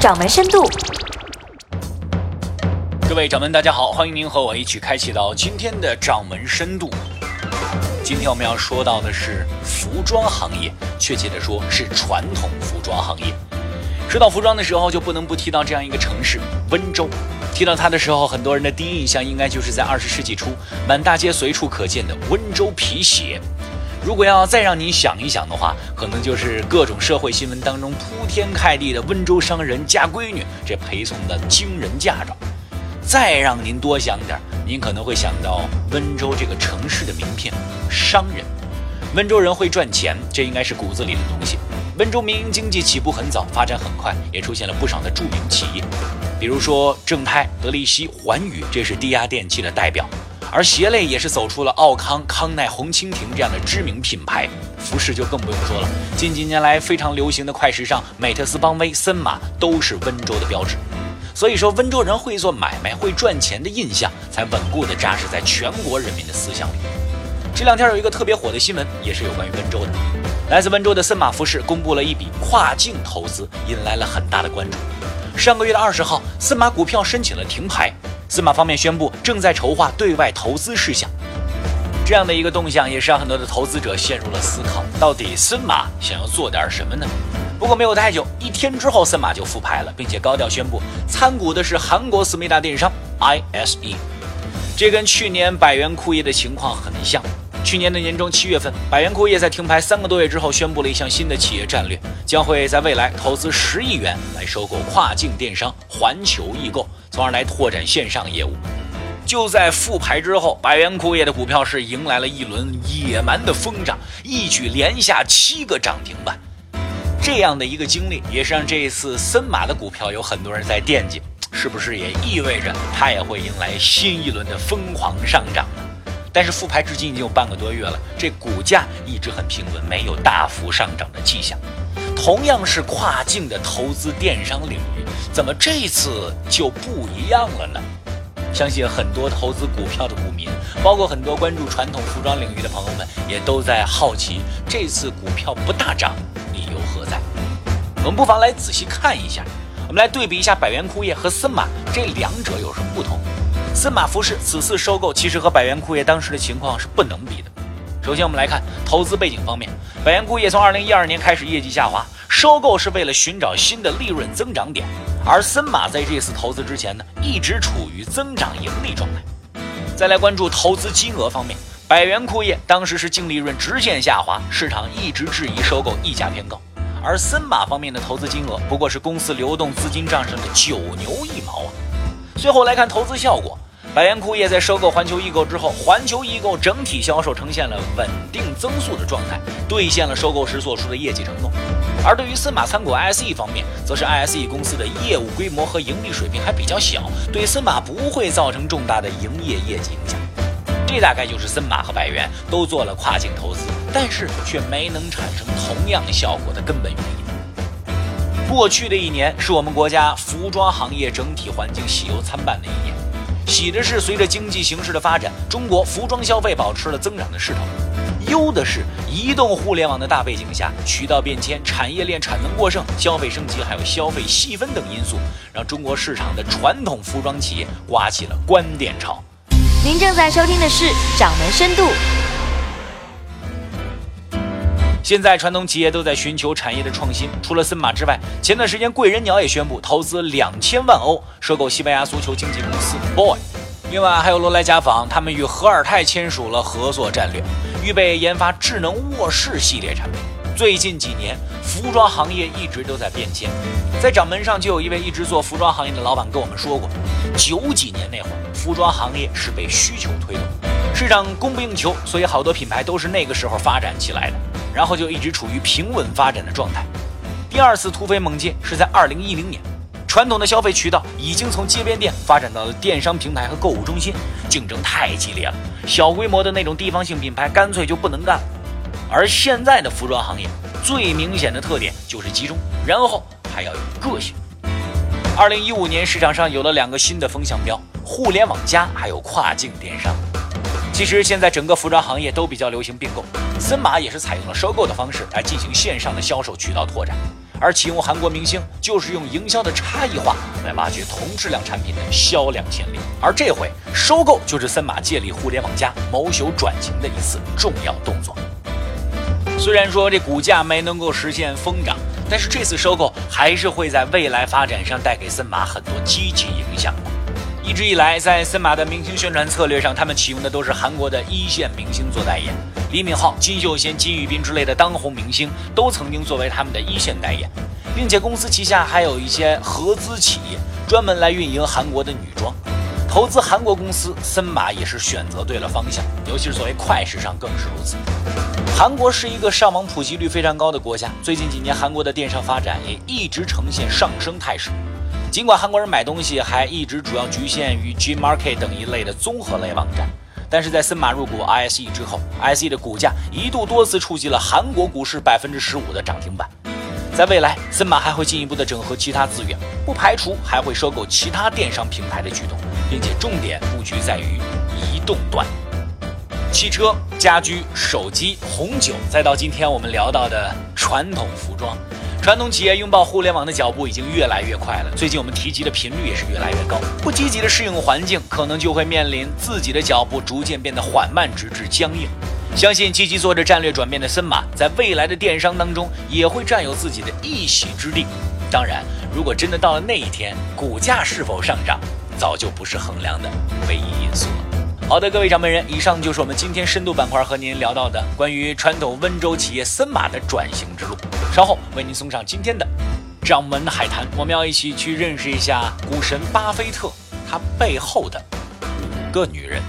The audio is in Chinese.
掌门深度。各位掌门，大家好，欢迎您和我一起开启到今天的掌门深度。今天我们要说到的是服装行业，确切的说是传统服装行业。说到服装的时候，就不能不提到这样一个城市——温州。提到它的时候，很多人的第一印象应该就是在二十世纪初，满大街随处可见的温州皮鞋。如果要再让您想一想的话，可能就是各种社会新闻当中铺天盖地的温州商人嫁闺女这陪送的惊人嫁妆。再让您多想点，您可能会想到温州这个城市的名片——商人。温州人会赚钱，这应该是骨子里的东西。温州民营经济起步很早，发展很快，也出现了不少的著名企业，比如说正泰、德力西、环宇，这是低压电器的代表；而鞋类也是走出了奥康、康奈、红蜻蜓这样的知名品牌。服饰就更不用说了，近几年来非常流行的快时尚，美特斯邦威、森马都是温州的标志。所以说，温州人会做买卖、会赚钱的印象，才稳固地扎实在全国人民的思想里。这两天有一个特别火的新闻，也是有关于温州的。来自温州的森马服饰公布了一笔跨境投资，引来了很大的关注。上个月的二十号，森马股票申请了停牌，森马方面宣布正在筹划对外投资事项。这样的一个动向，也是让很多的投资者陷入了思考：到底森马想要做点什么呢？不过没有太久，一天之后，森马就复牌了，并且高调宣布参股的是韩国思密达电商 ISE。这跟去年百元库业的情况很像。去年的年中七月份，百元库业在停牌三个多月之后，宣布了一项新的企业战略，将会在未来投资十亿元来收购跨境电商环球易购，从而来拓展线上业务。就在复牌之后，百元库业的股票是迎来了一轮野蛮的疯涨，一举连下七个涨停板。这样的一个经历，也是让这一次森马的股票有很多人在惦记，是不是也意味着它也会迎来新一轮的疯狂上涨？但是复牌至今已经有半个多月了，这股价一直很平稳，没有大幅上涨的迹象。同样是跨境的投资电商领域，怎么这次就不一样了呢？相信很多投资股票的股民，包括很多关注传统服装领域的朋友们，也都在好奇这次股票不大涨，理由何在？我们不妨来仔细看一下，我们来对比一下百元枯叶和森马这两者有什么不同。森马服饰此次收购其实和百元库业当时的情况是不能比的。首先，我们来看投资背景方面，百元库业从二零一二年开始业绩下滑，收购是为了寻找新的利润增长点，而森马在这次投资之前呢，一直处于增长盈利状态。再来关注投资金额方面，百元库业当时是净利润直线下滑，市场一直质疑收购溢价偏高，而森马方面的投资金额不过是公司流动资金账上的九牛一毛啊。最后来看投资效果。百元库业在收购环球易购之后，环球易购整体销售呈现了稳定增速的状态，兑现了收购时所出的业绩承诺。而对于森马参股 ISE 方面，则是 ISE 公司的业务规模和盈利水平还比较小，对森马不会造成重大的营业业绩影响。这大概就是森马和百元都做了跨境投资，但是却没能产生同样效果的根本原因。过去的一年是我们国家服装行业整体环境喜忧参半的一年。喜的是，随着经济形势的发展，中国服装消费保持了增长的势头；忧的是，移动互联网的大背景下，渠道变迁、产业链产能过剩、消费升级，还有消费细分等因素，让中国市场的传统服装企业刮起了关店潮。您正在收听的是《掌门深度》。现在传统企业都在寻求产业的创新，除了森马之外，前段时间贵人鸟也宣布投资两千万欧收购西班牙足球经纪公司 Boy。另外还有罗莱家纺，他们与荷尔泰签署了合作战略，预备研发智能卧室系列产品。最近几年，服装行业一直都在变迁，在掌门上就有一位一直做服装行业的老板跟我们说过，九几年那会儿，服装行业是被需求推动，市场供不应求，所以好多品牌都是那个时候发展起来的。然后就一直处于平稳发展的状态。第二次突飞猛进是在二零一零年，传统的消费渠道已经从街边店发展到了电商平台和购物中心，竞争太激烈了，小规模的那种地方性品牌干脆就不能干了。而现在的服装行业最明显的特点就是集中，然后还要有个性。二零一五年市场上有了两个新的风向标：互联网加，还有跨境电商。其实现在整个服装行业都比较流行并购，森马也是采用了收购的方式来进行线上的销售渠道拓展。而启用韩国明星就是用营销的差异化来挖掘同质量产品的销量潜力。而这回收购就是森马借力互联网加谋求转型的一次重要动作。虽然说这股价没能够实现疯涨，但是这次收购还是会在未来发展上带给森马很多积极影响。一直以来，在森马的明星宣传策略上，他们启用的都是韩国的一线明星做代言，李敏镐、金秀贤、金宇彬之类的当红明星都曾经作为他们的一线代言，并且公司旗下还有一些合资企业专门来运营韩国的女装。投资韩国公司，森马也是选择对了方向，尤其是作为快时尚更是如此。韩国是一个上网普及率非常高的国家，最近几年韩国的电商发展也一直呈现上升态势。尽管韩国人买东西还一直主要局限于 Gmarket 等一类的综合类网站，但是在森马入股 ISE 之后，ISE 的股价一度多次触及了韩国股市百分之十五的涨停板。在未来，森马还会进一步的整合其他资源，不排除还会收购其他电商平台的举动，并且重点布局在于移动端，汽车、家居、手机、红酒，再到今天我们聊到的传统服装。传统企业拥抱互联网的脚步已经越来越快了，最近我们提及的频率也是越来越高。不积极的适应环境，可能就会面临自己的脚步逐渐变得缓慢，直至僵硬。相信积极做着战略转变的森马，在未来的电商当中也会占有自己的一席之地。当然，如果真的到了那一天，股价是否上涨，早就不是衡量的唯一因素了。好的，各位掌门人，以上就是我们今天深度板块和您聊到的关于传统温州企业森马的转型之路。稍后为您送上今天的掌门海谈，我们要一起去认识一下股神巴菲特他背后的五个女人。